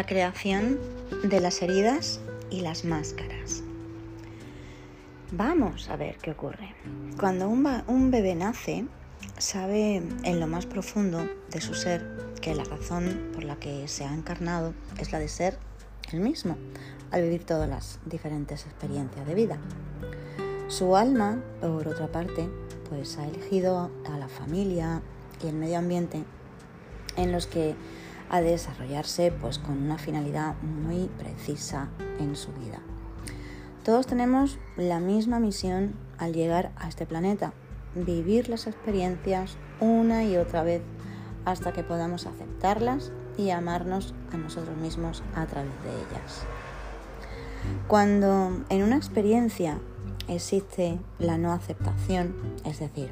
La creación de las heridas y las máscaras. Vamos a ver qué ocurre. Cuando un, bebé nace, sabe en lo más profundo de su ser que la razón por la que se ha encarnado es la de ser el mismo, al vivir todas las diferentes experiencias de vida. Su alma, por otra parte, pues ha elegido a la familia y el medio ambiente en los que a desarrollarse pues con una finalidad muy precisa en su vida. Todos tenemos la misma misión al llegar a este planeta, vivir las experiencias una y otra vez hasta que podamos aceptarlas y amarnos a nosotros mismos a través de ellas. Cuando en una experiencia existe la no aceptación, es decir,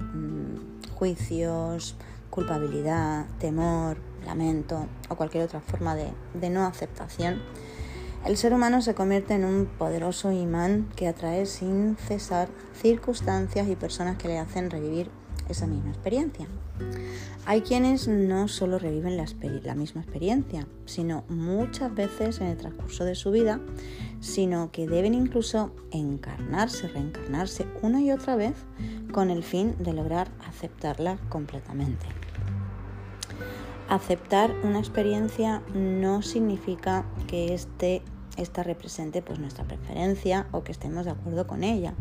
mm, juicios, culpabilidad, temor, lamento o cualquier otra forma de, no aceptación, el ser humano se convierte en un poderoso imán que atrae sin cesar circunstancias y personas que le hacen revivir esa misma experiencia. Hay quienes no solo reviven la, misma experiencia, sino muchas veces en el transcurso de su vida, sino que deben incluso encarnarse, reencarnarse una y otra vez con el fin de lograr aceptarla completamente. Aceptar una experiencia no significa que este, esta represente pues, nuestra preferencia o que estemos de acuerdo con ella.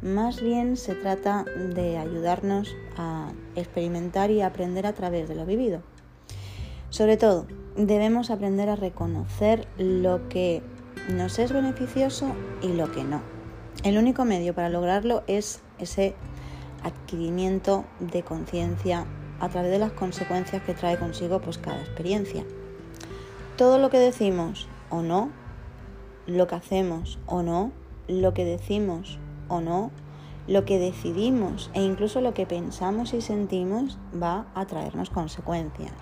Más bien se trata de ayudarnos a experimentar y aprender a través de lo vivido. Sobre todo, debemos aprender a reconocer lo que nos es beneficioso y lo que no. El único medio para lograrlo es ese adquirimiento de conciencia a través de las consecuencias que trae consigo pues cada experiencia. Todo lo que decimos o no, lo que hacemos o no, lo que decimos o no, lo que decidimos e incluso lo que pensamos y sentimos va a traernos consecuencias.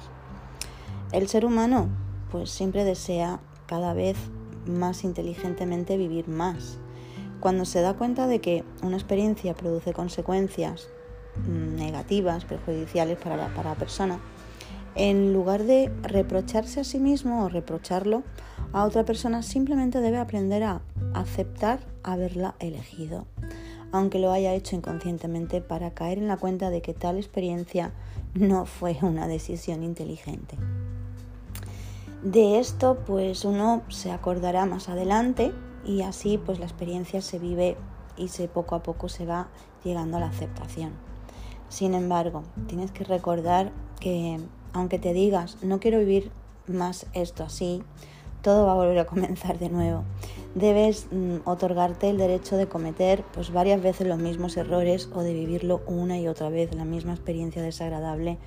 El ser humano pues siempre desea cada vez más inteligentemente vivir más. Cuando se da cuenta de que una experiencia produce consecuencias negativas, perjudiciales para la, persona, en lugar de reprocharse a sí mismo o reprocharlo a otra persona, simplemente debe aprender a aceptar haberla elegido, aunque lo haya hecho inconscientemente para caer en la cuenta de que tal experiencia no fue una decisión inteligente. De esto pues uno se acordará más adelante y así pues la experiencia se vive y se poco a poco se va llegando a la aceptación. Sin embargo, tienes que recordar que aunque te digas no quiero vivir más esto así, todo va a volver a comenzar de nuevo. Debes mm, otorgarte el derecho de cometer pues varias veces los mismos errores o de vivirlo una y otra vez la misma experiencia desagradable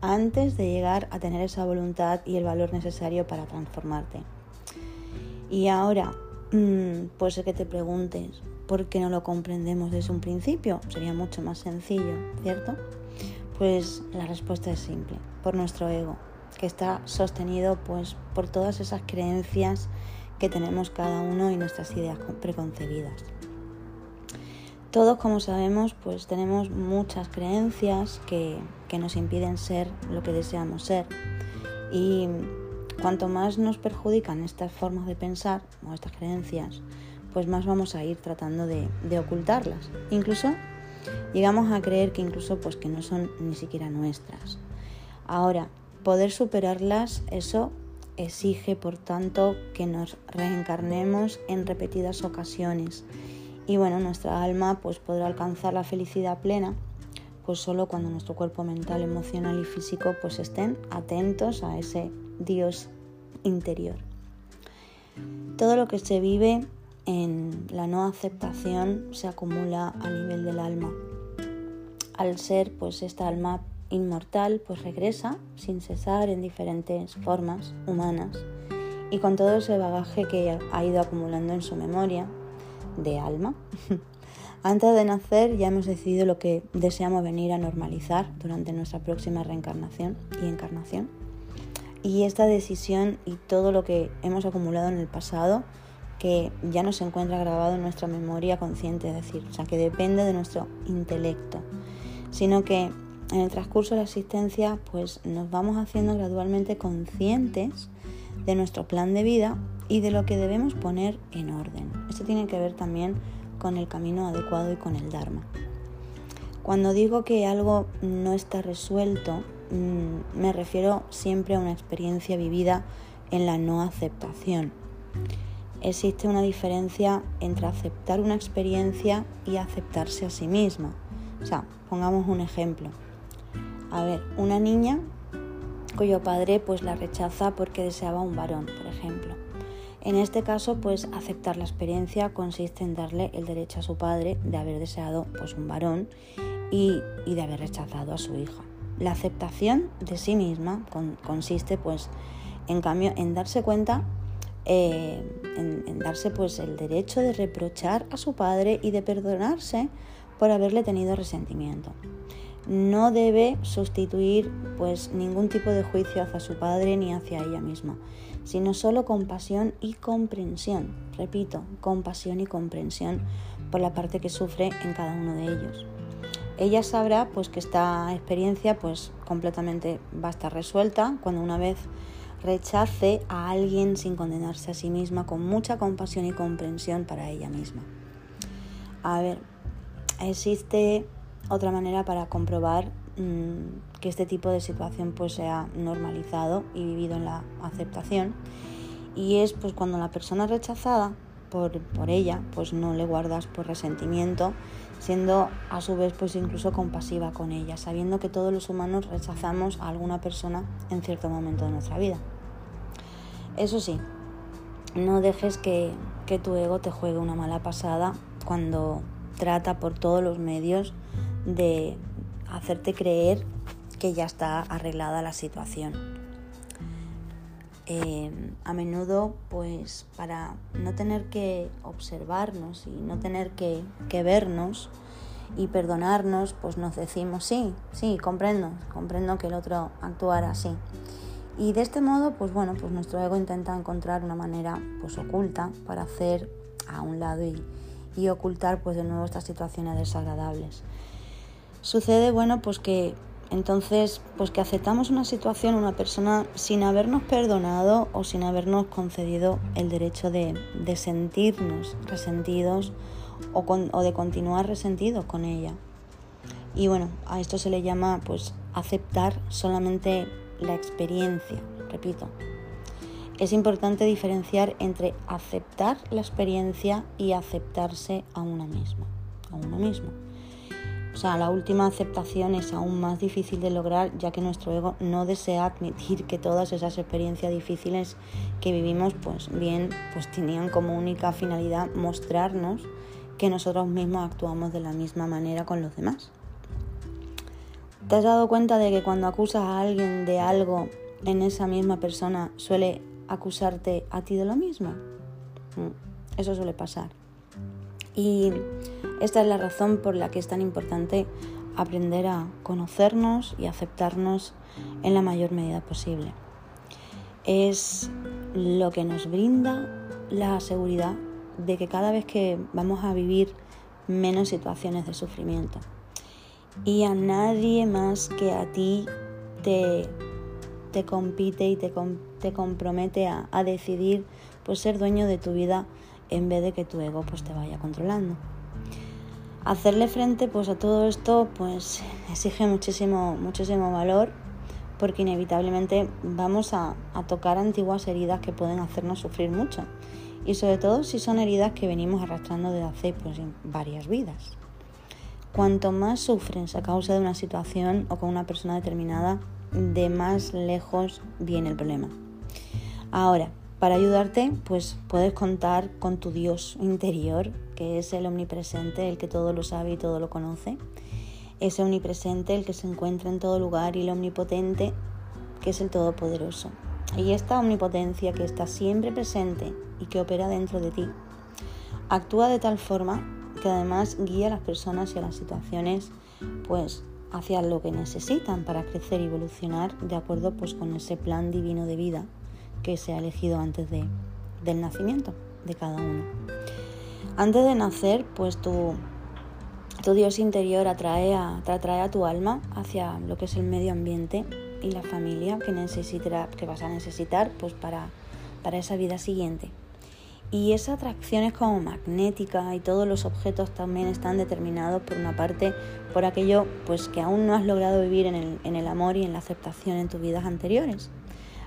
antes de llegar a tener esa voluntad y el valor necesario para transformarte. Y ahora, mm, puede ser que te preguntes, ¿por qué no lo comprendemos desde un principio? Sería mucho más sencillo, ¿cierto? Pues la respuesta es simple, por nuestro ego, que está sostenido pues por todas esas creencias que tenemos cada uno y nuestras ideas preconcebidas. Todos, como sabemos, pues tenemos muchas creencias que, que nos impiden ser lo que deseamos ser. Y cuanto más nos perjudican estas formas de pensar o estas creencias, pues más vamos a ir tratando de, ocultarlas. Incluso llegamos a creer que incluso pues que no son ni siquiera nuestras. Ahora, poder superarlas, eso exige, por tanto, que nos reencarnemos en repetidas ocasiones. Y bueno, nuestra alma pues podrá alcanzar la felicidad plena pues solo cuando nuestro cuerpo mental, emocional y físico pues estén atentos a ese Dios interior. Todo lo que se vive en la no aceptación se acumula a nivel del alma. Al ser pues esta alma inmortal pues regresa sin cesar en diferentes formas humanas y con todo ese bagaje que ha ido acumulando en su memoria de alma. Antes de nacer ya hemos decidido lo que deseamos venir a normalizar durante nuestra próxima reencarnación y encarnación. Y esta decisión y todo lo que hemos acumulado en el pasado que ya no se encuentra grabado en nuestra memoria consciente, es decir, o sea, que depende de nuestro intelecto, sino que en el transcurso de la existencia pues nos vamos haciendo gradualmente conscientes de nuestro plan de vida y de lo que debemos poner en orden. Esto tiene que ver también con el camino adecuado y con el Dharma. Cuando digo que algo no está resuelto, mm, me refiero siempre a una experiencia vivida en la no aceptación. Existe una diferencia entre aceptar una experiencia y aceptarse a sí misma. O sea, pongamos un ejemplo. A ver, una niña cuyo padre pues la rechaza porque deseaba un varón, por ejemplo. En este caso, pues aceptar la experiencia consiste en darle el derecho a su padre de haber deseado pues un varón y, de haber rechazado a su hija. La aceptación de sí misma consiste pues en cambio en darse cuenta eh, en, darse pues el derecho de reprochar a su padre y de perdonarse por haberle tenido resentimiento. No debe sustituir pues ningún tipo de juicio hacia su padre ni hacia ella misma, sino solo compasión y comprensión. Repito, compasión y comprensión por la parte que sufre en cada uno de ellos. Ella sabrá pues que esta experiencia pues completamente va a estar resuelta cuando una vez rechace a alguien sin condenarse a sí misma con mucha compasión y comprensión para ella misma. A ver, existe otra manera para comprobar mm, que este tipo de situación pues sea normalizado y vivido en la aceptación y es pues cuando la persona rechazada por, por ella pues no le guardas por resentimiento siendo a su vez pues incluso compasiva con ella, sabiendo que todos los humanos rechazamos a alguna persona en cierto momento de nuestra vida. Eso sí, no dejes que, que tu ego te juegue una mala pasada cuando trata por todos los medios de hacerte creer que ya está arreglada la situación. Eh, a menudo, pues para no tener que observarnos y no tener que, que vernos y perdonarnos, pues nos decimos, sí, sí, comprendo, comprendo que el otro actuara así. Y de este modo, pues bueno, pues nuestro ego intenta encontrar una manera pues oculta para hacer a un lado y, y ocultar pues de nuevo estas situaciones desagradables. Sucede, bueno, pues que entonces, pues que aceptamos una situación, una persona sin habernos perdonado o sin habernos concedido el derecho de, de sentirnos resentidos o, o de continuar resentidos con ella. Y bueno, a esto se le llama pues aceptar solamente la experiencia, repito. Es importante diferenciar entre aceptar la experiencia y aceptarse a una misma, a uno mismo. O sea, la última aceptación es aún más difícil de lograr ya que nuestro ego no desea admitir que todas esas experiencias difíciles que vivimos, pues bien, pues tenían como única finalidad mostrarnos que nosotros mismos actuamos de la misma manera con los demás. ¿Te has dado cuenta de que cuando acusas a alguien de algo en esa misma persona suele acusarte a ti de lo mismo? Mm, eso suele pasar. Y esta es la razón por la que es tan importante aprender a conocernos y aceptarnos en la mayor medida posible. Es lo que nos brinda la seguridad de que cada vez que vamos a vivir menos situaciones de sufrimiento y a nadie más que a ti te, te compite y te, te compromete a, a decidir pues ser dueño de tu vida en vez de que tu ego pues te vaya controlando. Hacerle frente pues a todo esto pues exige muchísimo, muchísimo valor porque inevitablemente vamos a, tocar antiguas heridas que pueden hacernos sufrir mucho y sobre todo si son heridas que venimos arrastrando desde hace pues, varias vidas. Cuanto más sufres a causa de una situación o con una persona determinada, de más lejos viene el problema. Ahora, para ayudarte, pues puedes contar con tu Dios interior, que es el omnipresente, el que todo lo sabe y todo lo conoce. Ese omnipresente, el que se encuentra en todo lugar, y el omnipotente, que es el todopoderoso. Y esta omnipotencia que está siempre presente y que opera dentro de ti, actúa de tal forma que además guía a las personas y a las situaciones, pues hacia lo que necesitan para crecer y evolucionar de acuerdo pues con ese plan divino de vida que se ha elegido antes de, del nacimiento de cada uno. Antes de nacer, pues tu, tu Dios interior atrae a, a tu alma hacia lo que es el medio ambiente y la familia que, que vas a necesitar pues para para esa vida siguiente. Y esa atracción es como magnética y todos los objetos también están determinados por una parte por aquello pues que aún no has logrado vivir en el, amor y en la aceptación en tus vidas anteriores.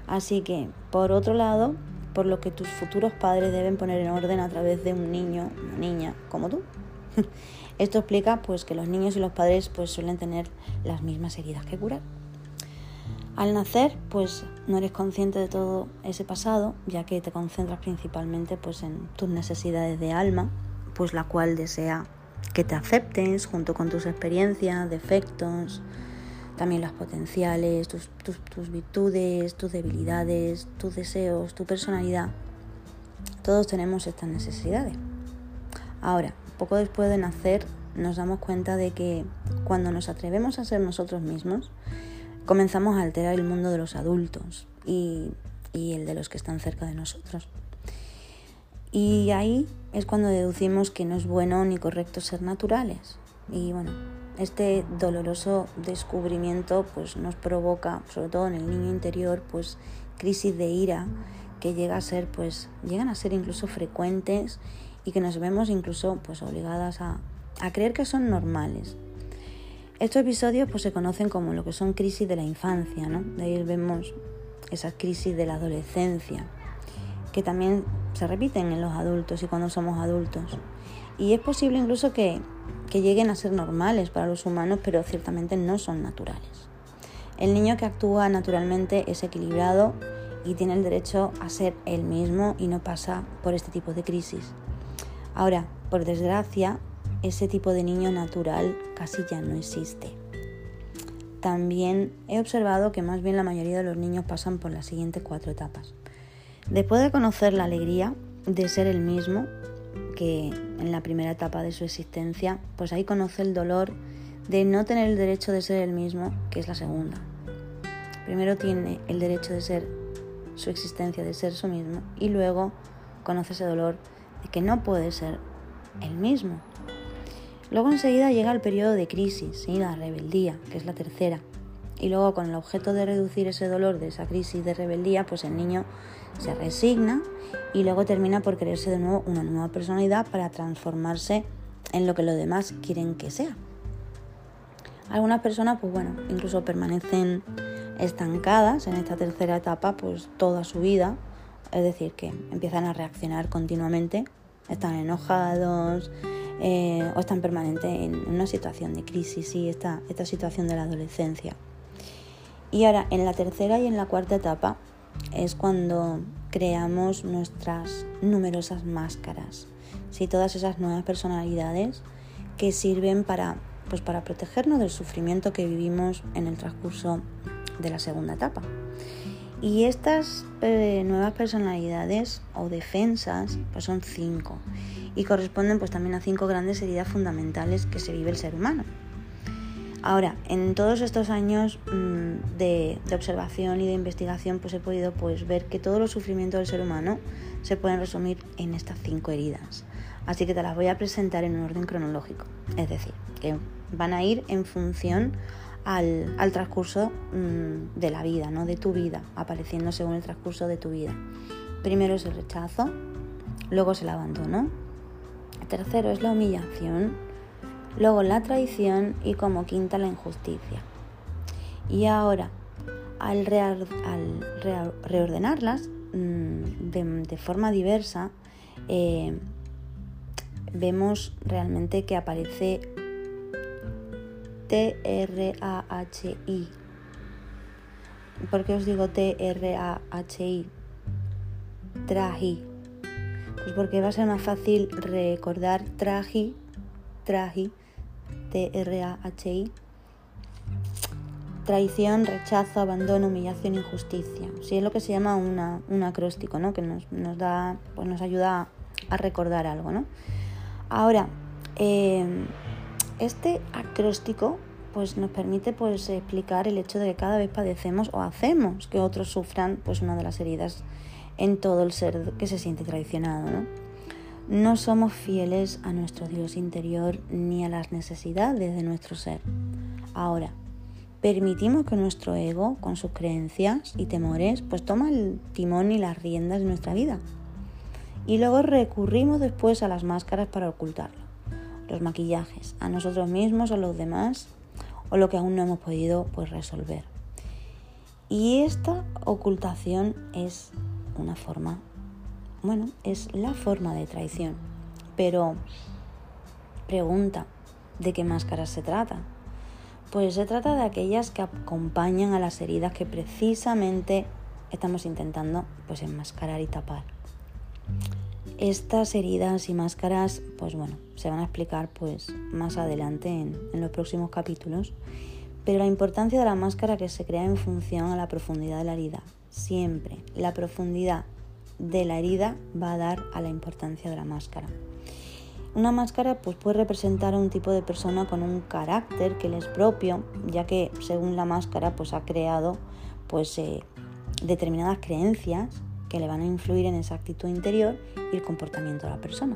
Así que, por otro lado, por lo que tus futuros padres deben poner en orden a través de un niño, una niña como tú. Esto explica pues que los niños y los padres pues suelen tener las mismas heridas que curar. Al nacer, pues no eres consciente de todo ese pasado, ya que te concentras principalmente pues en tus necesidades de alma, pues la cual desea que te aceptes junto con tus experiencias, defectos, también las potenciales, tus, tus virtudes, tus debilidades, tus deseos, tu personalidad. Todos tenemos estas necesidades. Ahora, poco después de nacer, nos damos cuenta de que cuando nos atrevemos a ser nosotros mismos, comenzamos a alterar el mundo de los adultos y, el de los que están cerca de nosotros. Y ahí es cuando deducimos que no es bueno ni correcto ser naturales. Y bueno, este doloroso descubrimiento pues nos provoca, sobre todo en el niño interior, pues crisis de ira que llega a ser pues llegan a ser incluso frecuentes y que nos vemos incluso pues obligadas a, a creer que son normales estos episodios pues, se conocen como lo que son crisis de la infancia, ¿no? De ahí vemos esas crisis de la adolescencia, que también se repiten en los adultos y cuando somos adultos. Y es posible incluso que, que lleguen a ser normales para los humanos, pero ciertamente no son naturales. El niño que actúa naturalmente es equilibrado y tiene el derecho a ser él mismo y no pasa por este tipo de crisis. Ahora, por desgracia, ese tipo de niño natural casi ya no existe. También he observado que más bien la mayoría de los niños pasan por las siguientes cuatro etapas. Después de conocer la alegría de ser el mismo, que en la primera etapa de su existencia, pues ahí conoce el dolor de no tener el derecho de ser el mismo, que es la segunda. Primero tiene el derecho de ser su existencia, de ser su mismo, y luego conoce ese dolor de que no puede ser el mismo, Luego enseguida llega el periodo de crisis, la rebeldía, que es la tercera. Y luego con el objeto de reducir ese dolor de esa crisis de rebeldía, pues el niño se resigna y luego termina por creerse de nuevo una nueva personalidad para transformarse en lo que los demás quieren que sea. Algunas personas, pues bueno, incluso permanecen estancadas en esta tercera etapa, pues toda su vida, es decir, que empiezan a reaccionar continuamente, están enojados, eh, o están permanentes en una situación de crisis, y esta, esta situación de la adolescencia. Y ahora, en la tercera y en la cuarta etapa es cuando creamos nuestras numerosas máscaras, ¿sí? todas esas nuevas personalidades que sirven para, pues para protegernos del sufrimiento que vivimos en el transcurso de la segunda etapa. Y estas eh, nuevas personalidades o defensas pues son cinco y corresponden pues también a cinco grandes heridas fundamentales que se vive el ser humano. Ahora, en todos estos años mm, de, observación y de investigación pues he podido pues ver que todos los sufrimientos del ser humano se pueden resumir en estas cinco heridas. Así que te las voy a presentar en un orden cronológico, es decir, que van a ir en función al, transcurso mm, de la vida, ¿no? de tu vida, apareciendo según el transcurso de tu vida. Primero es el rechazo, luego es el abandono, tercero es la humillación, luego la traición y como quinta la injusticia. Y ahora, al, reordenarlas mm, de, forma diversa, eh, vemos realmente que aparece T-R-A-H-I. ¿Por qué os digo T-R-A-H-I? Pues porque va a ser más fácil recordar traji, traji, T-R-A-H-I. Traición, rechazo, abandono, humillación, injusticia. Sí, es lo que se llama un acróstico, ¿no? Que nos, da, pues nos ayuda a recordar algo, ¿no? Ahora, eh, este acróstico pues, nos permite pues, explicar el hecho de que cada vez padecemos o hacemos que otros sufran pues, una de las heridas en todo el ser que se siente traicionado. ¿no? no somos fieles a nuestro Dios interior ni a las necesidades de nuestro ser. Ahora, permitimos que nuestro ego, con sus creencias y temores, pues toma el timón y las riendas de nuestra vida. Y luego recurrimos después a las máscaras para ocultarlo. Los maquillajes, a nosotros mismos o a los demás, o lo que aún no hemos podido pues, resolver. Y esta ocultación es una forma, bueno, es la forma de traición. Pero pregunta, ¿de qué máscaras se trata? Pues se trata de aquellas que acompañan a las heridas que precisamente estamos intentando pues enmascarar y tapar. Estas heridas y máscaras, pues bueno, se van a explicar pues más adelante en, en los próximos capítulos, pero la importancia de la máscara que se crea en función a la profundidad de la herida. Siempre la profundidad de la herida va a dar a la importancia de la máscara. Una máscara pues, puede representar a un tipo de persona con un carácter que le es propio, ya que según la máscara pues, ha creado pues, eh, determinadas creencias que le van a influir en esa actitud interior y el comportamiento de la persona.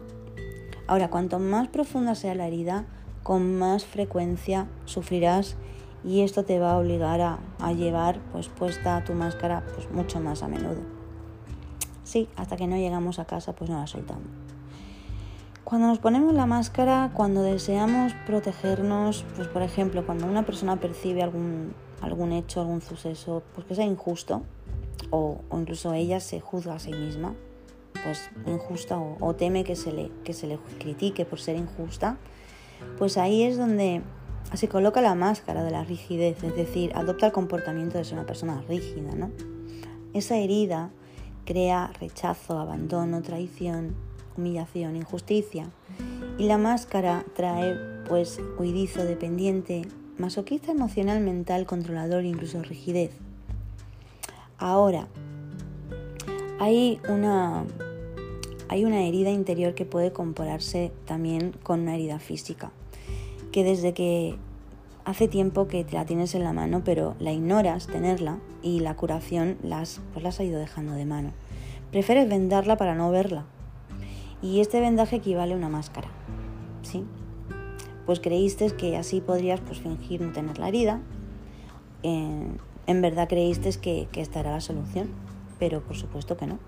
Ahora, cuanto más profunda sea la herida, con más frecuencia sufrirás y esto te va a obligar a, a llevar pues, puesta tu máscara pues, mucho más a menudo. Sí, hasta que no llegamos a casa pues no la soltamos. Cuando nos ponemos la máscara, cuando deseamos protegernos, pues por ejemplo, cuando una persona percibe algún, algún hecho, algún suceso, pues que sea injusto, o, incluso ella se juzga a sí misma, pues injusta, o, teme que se, le, que se le critique por ser injusta, pues ahí es donde se coloca la máscara de la rigidez, es decir, adopta el comportamiento de ser una persona rígida, ¿no? Esa herida crea rechazo, abandono, traición, humillación, injusticia. Y la máscara trae pues huidizo, dependiente, masoquista emocional, mental, controlador, incluso rigidez. Ahora, hay una, hay una herida interior que puede compararse también con una herida física, que desde que hace tiempo que la tienes en la mano, pero la ignoras tenerla y la curación las, pues la has ido dejando de mano. Prefieres vendarla para no verla, y este vendaje equivale a una máscara. ¿sí? Pues creíste que así podrías pues, fingir no tener la herida. en verdad creíste que, que esta era la solución, pero por supuesto que no.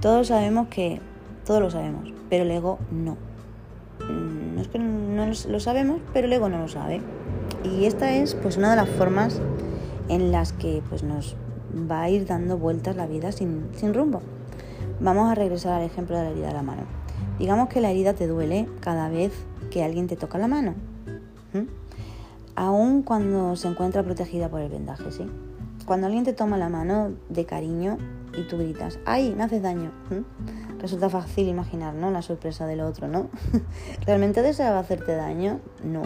Todos sabemos que, todos lo sabemos, pero el ego no. Mm, no es que no lo sabemos, pero el no lo sabe. Y esta es pues una de las formas en las que pues nos va a ir dando vueltas la vida sin, sin rumbo. Vamos a regresar al ejemplo de la herida de la mano. Digamos que la herida te duele cada vez que alguien te toca la mano. Aún cuando se encuentra protegida por el vendaje, ¿sí? Cuando alguien te toma la mano de cariño y tú gritas, ¡ay, me haces daño! Resulta fácil imaginar, ¿no? La sorpresa del otro, ¿no? ¿Realmente deseaba hacerte daño? No.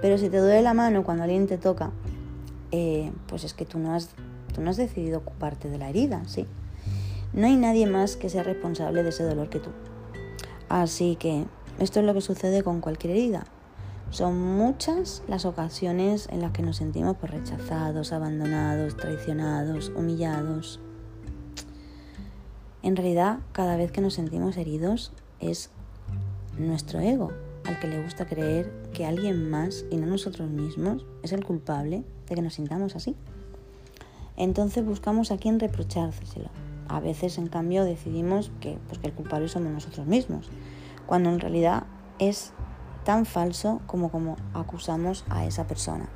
Pero si te duele la mano cuando alguien te toca, eh, pues es que tú no, has, tú no has decidido ocuparte de la herida, ¿sí? No hay nadie más que sea responsable de ese dolor que tú. Así que esto es lo que sucede con cualquier herida. Son muchas las ocasiones en las que nos sentimos pues, rechazados, abandonados, traicionados, humillados. En realidad, cada vez que nos sentimos heridos es nuestro ego al que le gusta creer que alguien más y no nosotros mismos es el culpable de que nos sintamos así. Entonces buscamos a quien reprochárselo, a veces, en cambio, decidimos que, pues, que el culpable somos nosotros mismos, cuando en realidad es tan falso como como acusamos a esa persona.